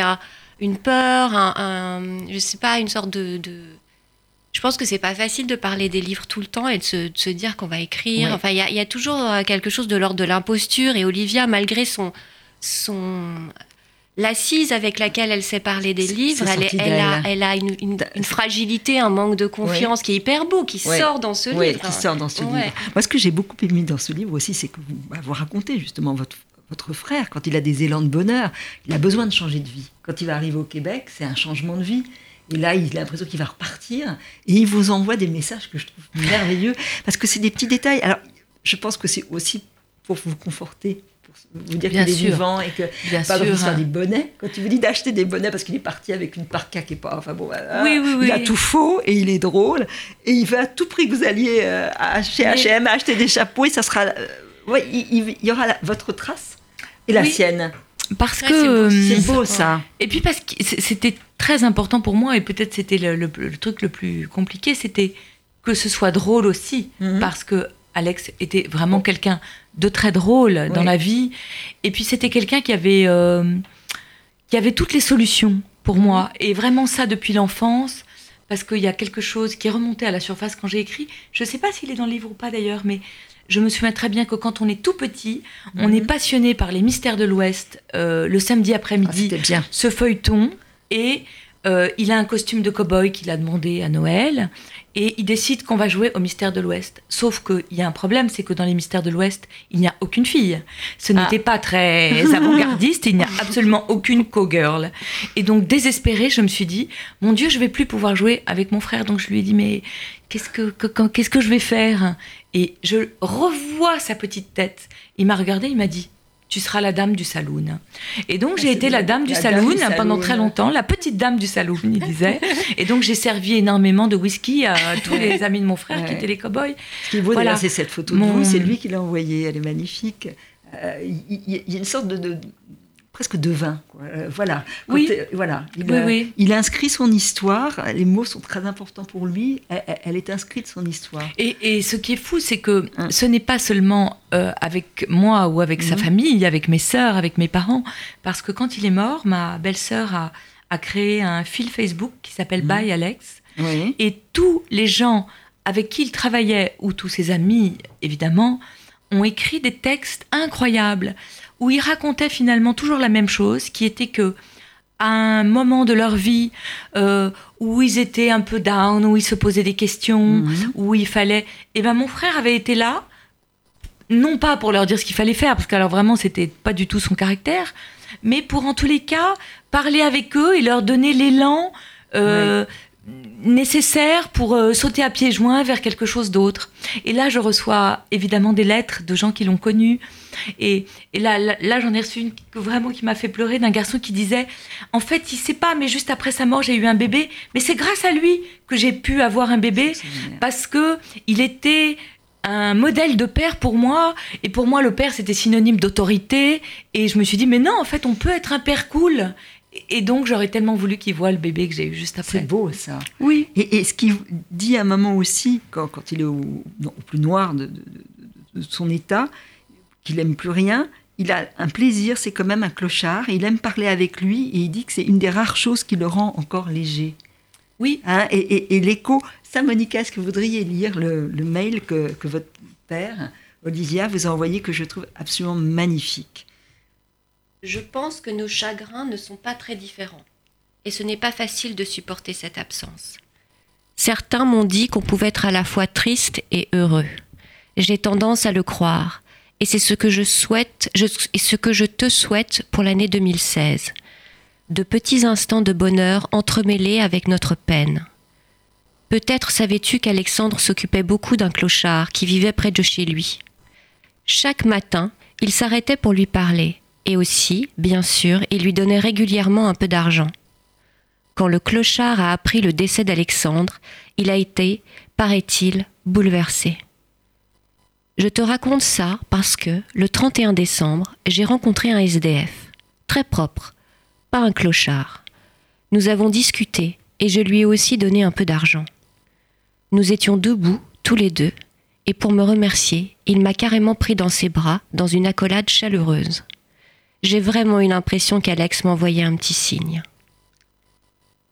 une peur, un, un, je sais pas, une sorte de je pense que c'est pas facile de parler des livres tout le temps et de se, dire qu'on va écrire. Enfin, il y, a toujours euh, quelque chose de l'ordre de l'imposture. Et Olivia, malgré son, son l'assise avec laquelle elle sait parler des livres, elle, elle, a, elle, a, une, fragilité, un manque de confiance qui est hyper beau, qui sort dans ce livre. qui sort dans ce livre. Moi, ce que j'ai beaucoup aimé dans ce livre aussi, c'est que vous, bah, vous racontez justement votre, votre frère, quand il a des élans de bonheur, il a besoin de changer de vie. Quand il va arriver au Québec, c'est un changement de vie. Et là, il a l'impression qu'il va repartir. Et il vous envoie des messages que je trouve merveilleux. Parce que c'est des petits détails. Alors, je pense que c'est aussi pour vous conforter. Pour vous dire qu'il est vivant et que Bien pas sûr. faire des bonnets. Quand il vous dit d'acheter des bonnets parce qu'il est parti avec une parka qui est pas. Enfin bon, il a tout faux et il est drôle. Et il veut à tout prix que vous alliez euh, chez HM acheter des chapeaux et ça sera. Euh, il, y aura votre trace et la sienne. Parce que c'est beau, ça. Et puis parce que c'était très important pour moi et peut-être c'était le, truc le plus compliqué, c'était que ce soit drôle aussi, mhm. parce que Alex était vraiment quelqu'un de très drôle dans la vie. Et puis c'était quelqu'un qui avait euh, qui avait toutes les solutions pour moi et vraiment ça depuis l'enfance. Parce qu'il y a quelque chose qui est remonté à la surface quand j'ai écrit. Je ne sais pas s'il est dans le livre ou pas d'ailleurs, mais je me souviens très bien que quand on est tout petit, on mhm. est passionné par les mystères de l'Ouest euh, le samedi après-midi. Ah, bien. Ce feuilleton. Et euh, il a un costume de cow-boy qu'il a demandé à Noël. Et il décide qu'on va jouer au mystère de l'Ouest. Sauf qu'il y a un problème, c'est que dans les mystères de l'Ouest, il n'y a aucune fille. Ce ah. n'était pas très avant-gardiste, il n'y a absolument aucune co-girl. Et donc, désespérée, je me suis dit, mon Dieu, je vais plus pouvoir jouer avec mon frère. Donc, je lui ai dit, mais qu'est-ce que, qu'est-ce que je vais faire? Et je revois sa petite tête. Il m'a regardé, il m'a dit, tu seras la dame du saloon. Et donc, j'ai été la dame du saloon pendant très longtemps, la petite dame du saloon, il disait. Et donc, j'ai servi énormément de whisky à tous les amis de mon frère qui étaient les cow-boys. Ce qui est beau voilà. c'est cette photo de vous, c'est lui qui l'a envoyée, elle est magnifique. Euh, il y, a une sorte de presque de vin. Euh, voilà. oui. Euh, voilà. Il, il, a inscrit son histoire. Les mots sont très importants pour lui. Elle, est inscrite son histoire. Et, ce qui est fou, c'est que hein. ce n'est pas seulement euh, avec moi ou avec sa famille, avec mes sœurs, avec mes parents, parce que quand il est mort, ma belle-sœur a, a, créé un fil Facebook qui s'appelle mmh. Bye Alex. Et tous les gens avec qui il travaillait, ou tous ses amis, évidemment, ont écrit des textes incroyables où ils racontaient finalement toujours la même chose, qui était que à un moment de leur vie euh, où ils étaient un peu down, où ils se posaient des questions, mhm. où il fallait, et eh ben mon frère avait été là, non pas pour leur dire ce qu'il fallait faire, parce qu'alors vraiment c'était pas du tout son caractère, mais pour en tous les cas parler avec eux et leur donner l'élan. Euh, nécessaire pour euh, sauter à pieds joints vers quelque chose d'autre. Et là, je reçois évidemment des lettres de gens qui l'ont connu. Et, là, là, j'en ai reçu une vraiment qui m'a fait pleurer d'un garçon qui disait En fait, il sait pas, mais juste après sa mort, j'ai eu un bébé. Mais c'est grâce à lui que j'ai pu avoir un bébé parce que il était un modèle de père pour moi. Et pour moi, le père, c'était synonyme d'autorité. Et je me suis dit Mais non, en fait, on peut être un père cool et donc, j'aurais tellement voulu qu'il voit le bébé que j'ai eu juste après. C'est beau, ça. Oui. Et, ce qu'il dit à un moment aussi, quand, il est au, plus noir de, son état, qu'il aime plus rien, il a un plaisir, c'est quand même un clochard, il aime parler avec lui, et il dit que c'est une des rares choses qui le rend encore léger. Oui. Hein, et, l'écho, ça, Monica, est-ce que vous voudriez lire le, mail que, que votre père, Olivia, vous a envoyé, que je trouve absolument magnifique? Je pense que nos chagrins ne sont pas très différents, et ce n'est pas facile de supporter cette absence. Certains m'ont dit qu'on pouvait être à la fois triste et heureux. J'ai tendance à le croire, et c'est ce que je souhaite, et ce que je te souhaite pour l'année 2016. De petits instants de bonheur entremêlés avec notre peine. Peut-être savais-tu qu'Alexandre s'occupait beaucoup d'un clochard qui vivait près de chez lui. Chaque matin, il s'arrêtait pour lui parler, et aussi, bien sûr, il lui donnait régulièrement un peu d'argent. Quand le clochard a appris le décès d'Alexandre, il a été, paraît-il, bouleversé. Je te raconte ça parce que, le 31 décembre, j'ai rencontré un SDF, très propre, pas un clochard. Nous avons discuté et je lui ai aussi donné un peu d'argent. Nous étions debout, tous les deux, et pour me remercier, il m'a carrément pris dans ses bras dans une accolade chaleureuse j'ai vraiment eu l'impression qu'Alex m'envoyait un petit signe.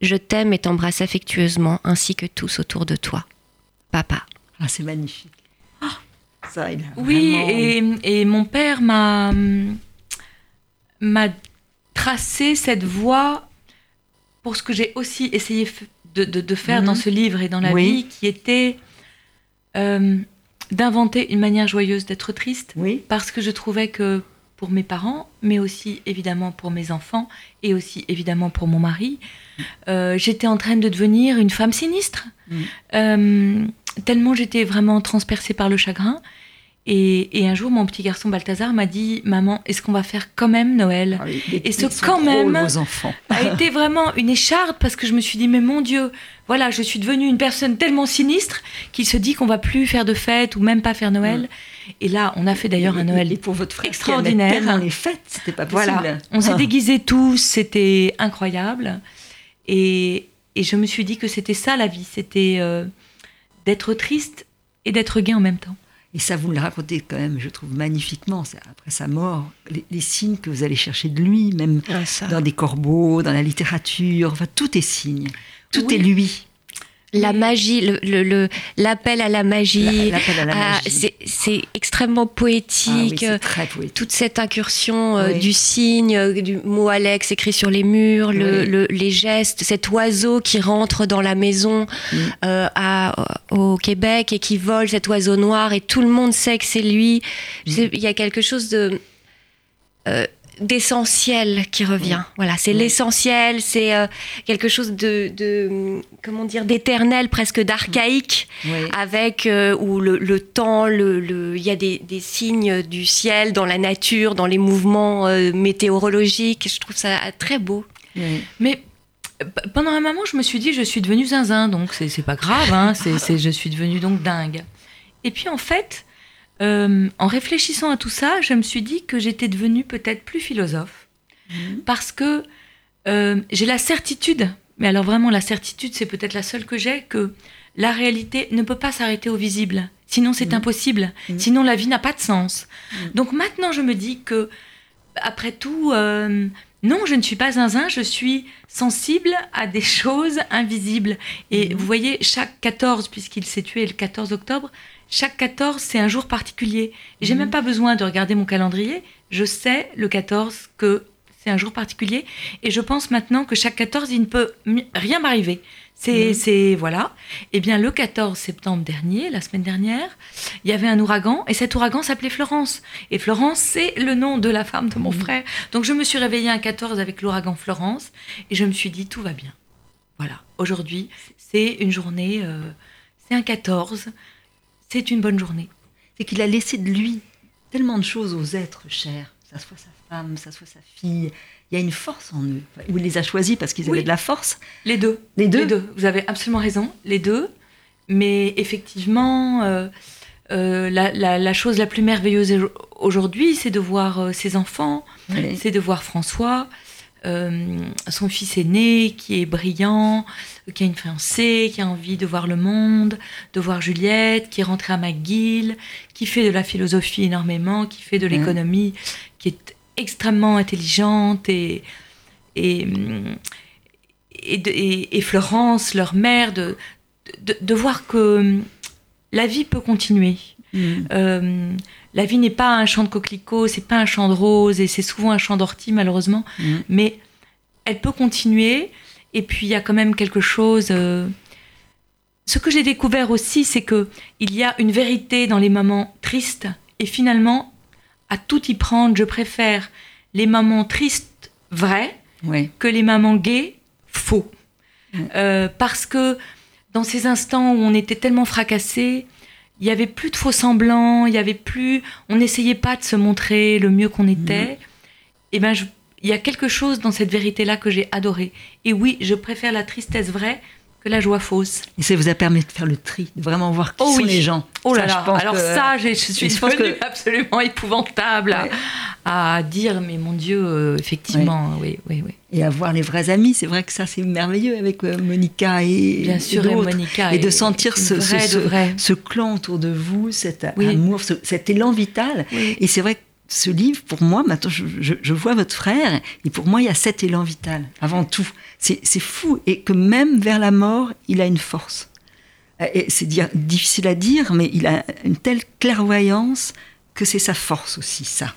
Je t'aime et t'embrasse affectueusement ainsi que tous autour de toi. Papa. Ah, c'est magnifique. Ah, ça, oui, et, mon père m'a, m'a tracé cette voie pour ce que j'ai aussi essayé de, faire dans mhm. ce livre et dans la vie, qui était euh, d'inventer une manière joyeuse d'être triste. Oui. Parce que je trouvais que pour mes parents, mais aussi évidemment pour mes enfants et aussi évidemment pour mon mari. Euh, j'étais en train de devenir une femme sinistre, mm. euh, tellement j'étais vraiment transpercée par le chagrin. Et, un jour, mon petit garçon Balthazar m'a dit Maman, est-ce qu'on va faire quand même Noël ah Et ce quand même enfants. a été vraiment une écharpe parce que je me suis dit Mais mon Dieu, voilà, je suis devenue une personne tellement sinistre qu'il se dit qu'on va plus faire de fête ou même pas faire Noël. Et là, on a fait d'ailleurs un Noël pour votre frère extraordinaire. Les fêtes, c'était pas possible. Voilà, on s'est déguisés tous, c'était incroyable. Et, et, je me suis dit que c'était ça la vie, c'était euh, d'être triste et d'être gai en même temps. Et ça, vous le racontez quand même, je trouve, magnifiquement. Après sa mort, les, signes que vous allez chercher de lui, même ah, dans des corbeaux, dans la littérature, enfin, tout est signe. Tout est lui la magie, le, l'appel à la magie, ah, c'est, extrêmement poétique. Ah très poétique. Toute cette incursion euh, du signe, euh, du mot Alex écrit sur les murs, les gestes, cet oiseau qui rentre dans la maison mm. euh, à, au Québec et qui vole cet oiseau noir et tout le monde sait que c'est lui. Mm. Il y a quelque chose de d'essentiel qui revient. Voilà, c'est l'essentiel, c'est euh, quelque chose de, comment dire, d'éternel, presque d'archaïque, avec euh, où le, temps, le, il y a des, signes du ciel dans la nature, dans les mouvements euh, météorologiques. Je trouve ça très beau. Mais pendant un moment, je me suis dit, je suis devenue zinzin, donc c'est pas grave, hein, c'est je suis devenue donc dingue. Et puis en fait, euh, en réfléchissant à tout ça, je me suis dit que j'étais devenue peut-être plus philosophe. Mhm. Parce que euh, j'ai la certitude, mais alors vraiment la certitude, c'est peut-être la seule que j'ai, que la réalité ne peut pas s'arrêter au visible. Sinon, c'est mhm. impossible. Mhm. Sinon, la vie n'a pas de sens. Donc maintenant, je me dis que, après tout, euh, non, je ne suis pas zinzin, je suis sensible à des choses invisibles. Et vous voyez, chaque 14, puisqu'il s'est tué le 14 octobre, chaque 14, c'est un jour particulier. Et j'ai mhm. même pas besoin de regarder mon calendrier. Je sais le 14 que c'est un jour particulier. Et je pense maintenant que chaque 14, il ne peut rien m'arriver. C'est, mhm. c'est, voilà. Eh bien, le 14 septembre dernier, la semaine dernière, il y avait un ouragan et cet ouragan s'appelait Florence. Et Florence, c'est le nom de la femme de mon mhm. frère. Donc, je me suis réveillée un 14 avec l'ouragan Florence et je me suis dit, tout va bien. Voilà. Aujourd'hui, c'est une journée, euh, c'est un 14 c'est une bonne journée. C'est qu'il a laissé de lui tellement de choses aux êtres chers, ça soit sa femme, ça soit sa fille. Il y a une force en eux. Ou il les a choisis parce qu'ils avaient de la force. Les deux. Les deux. Les deux. Vous avez absolument raison. Les deux. Mais effectivement, euh, euh, la, chose la plus merveilleuse aujourd'hui, c'est de voir euh, ses enfants, c'est de voir François. Son fils aîné qui est brillant, qui a une fiancée, qui a envie de voir le monde, de voir Juliette, qui est rentrée à McGill, qui fait de la philosophie énormément, qui fait de l'économie, qui est extrêmement intelligente et, et, et, Florence, leur mère, de, de, voir que la vie peut continuer. Mm. Euh, la vie n'est pas un champ de coquelicots, c'est pas un champ de roses, et c'est souvent un champ d'ortie malheureusement, mm. mais elle peut continuer. Et puis il y a quand même quelque chose. Euh, ce que j'ai découvert aussi, c'est que il y a une vérité dans les moments tristes, et finalement, à tout y prendre, je préfère les moments tristes vrais que les moments gays faux. Euh, parce que dans ces instants où on était tellement fracassés, il y avait plus de faux semblants, il y avait plus, on n'essayait pas de se montrer le mieux qu'on était. Et ben, il y a quelque chose dans cette vérité-là que j'ai adoré. Et oui, je préfère la tristesse vraie que la joie fausse. Et ça vous a permis de faire le tri, de vraiment voir qui oh sont les gens. Oh là là, alors ça, je suis absolument épouvantable à, dire, mais mon Dieu, euh, effectivement, oui. oui, oui, Et avoir les vrais amis, c'est vrai que ça, c'est merveilleux avec euh, Monica et Bien sûr, et, Monica et de sentir ce, ce, clan autour de vous, cet amour, cet élan vital. Et c'est vrai que ce livre, pour moi, maintenant je, vois votre frère, et pour moi il y a cet élan vital, avant tout. C'est fou, et que même vers la mort, il a une force. C'est difficile à dire, mais il a une telle clairvoyance que c'est sa force aussi, ça.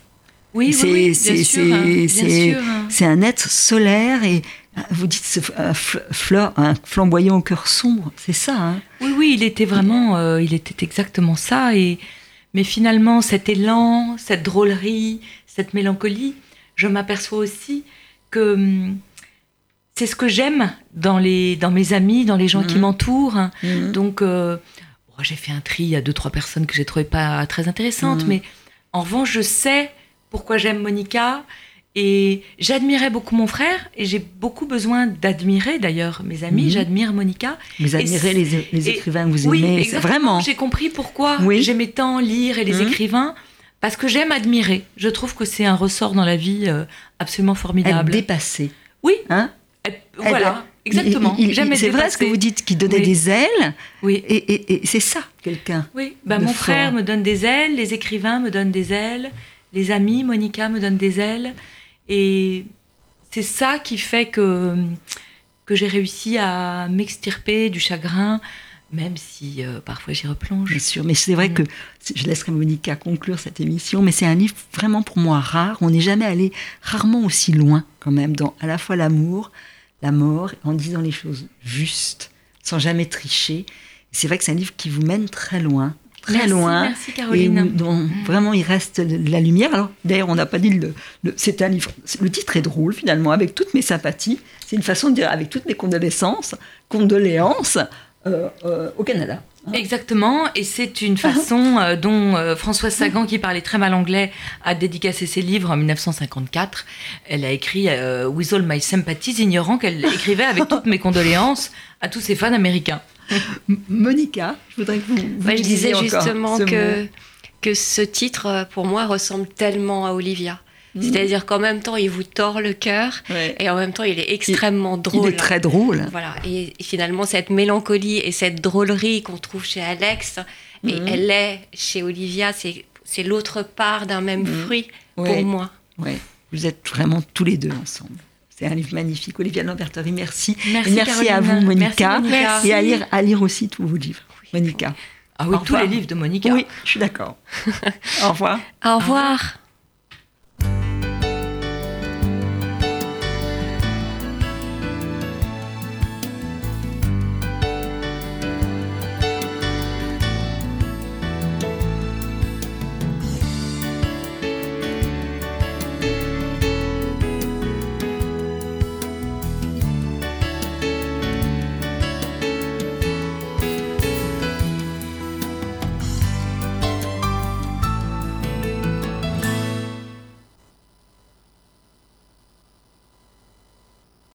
Oui, oui, bien sûr. C'est un être solaire et euh, vous dites un, fleur, un flamboyant au cœur sombre, c'est ça. Hein oui, oui, il était vraiment, euh, il était exactement ça et mais finalement, cet élan, cette drôlerie, cette mélancolie, je m'aperçois aussi que hum, c'est ce que j'aime dans, les, dans mes amis, dans les gens qui mhm. m'entourent. Mhm. Donc, euh, j'ai fait un tri, a deux, trois personnes que j'ai trouvées pas très intéressantes, mhm. mais en revanche, je sais pourquoi j'aime Monica et j'admirais beaucoup mon frère et j'ai beaucoup besoin d'admirer d'ailleurs mes amis. Mhm. J'admire Monica. Vous admirez les, écrivains que vous aimez, oui, vraiment. J'ai compris pourquoi j'aimais tant lire et les mhm. écrivains. Parce que j'aime admirer. Je trouve que c'est un ressort dans la vie euh, absolument formidable. Être dépassé. Oui. Hein? Voilà. Exactement. C'est vrai ce que vous dites, qui donnait des ailes. Oui. Et, c'est ça, quelqu'un. Oui. Ben, mon frère me donne des ailes, les écrivains me donnent des ailes, les amis, Monica me donne des ailes. Et c'est ça qui fait que, que j'ai réussi à m'extirper du chagrin, même si euh, parfois j'y replonge. Bien sûr, mais c'est vrai que je laisserai Monica conclure cette émission, mais c'est un livre vraiment pour moi rare. On n'est jamais allé rarement aussi loin quand même dans à la fois l'amour, la mort, en disant les choses justes, sans jamais tricher. C'est vrai que c'est un livre qui vous mène très loin, très loin. Merci Caroline. Et dont mm. vraiment il reste de la lumière. Alors d'ailleurs, on n'a pas dit le, c'est un livre. Le titre est drôle finalement, avec toutes mes sympathies. C'est une façon de dire avec toutes mes condoléances, condoléances euh, euh, au Canada. Hein. Exactement, et c'est une façon euh, dont Françoise Sagan, qui parlait très mal anglais, a dédicacé ses livres en 1954. Elle a écrit With All My Sympathies, ignorant qu'elle écrivait avec toutes mes condoléances à tous ses fans américains. Monica, je voudrais que vous, vous Je disais justement que, que ce titre, euh, pour moi, ressemble tellement à Olivia. Mhm. C'est-à-dire qu'en même temps, il vous tord le cœur et en même temps, il est extrêmement drôle. Il est très drôle. Voilà. Et finalement, cette mélancolie et cette drôlerie qu'on trouve chez Alex, et mhm. elle est chez Olivia, c'est l'autre part d'un même mhm. fruit pour moi. Oui, vous êtes vraiment tous les deux ensemble. C'est un livre magnifique. Olivia Lamberterie, merci. Merci, merci à vous, Monica. Et à lire, à lire aussi tous vos livres, Monica. Ah oui, tous les livres de Monica. Oui, je suis d'accord. Au revoir. Au revoir.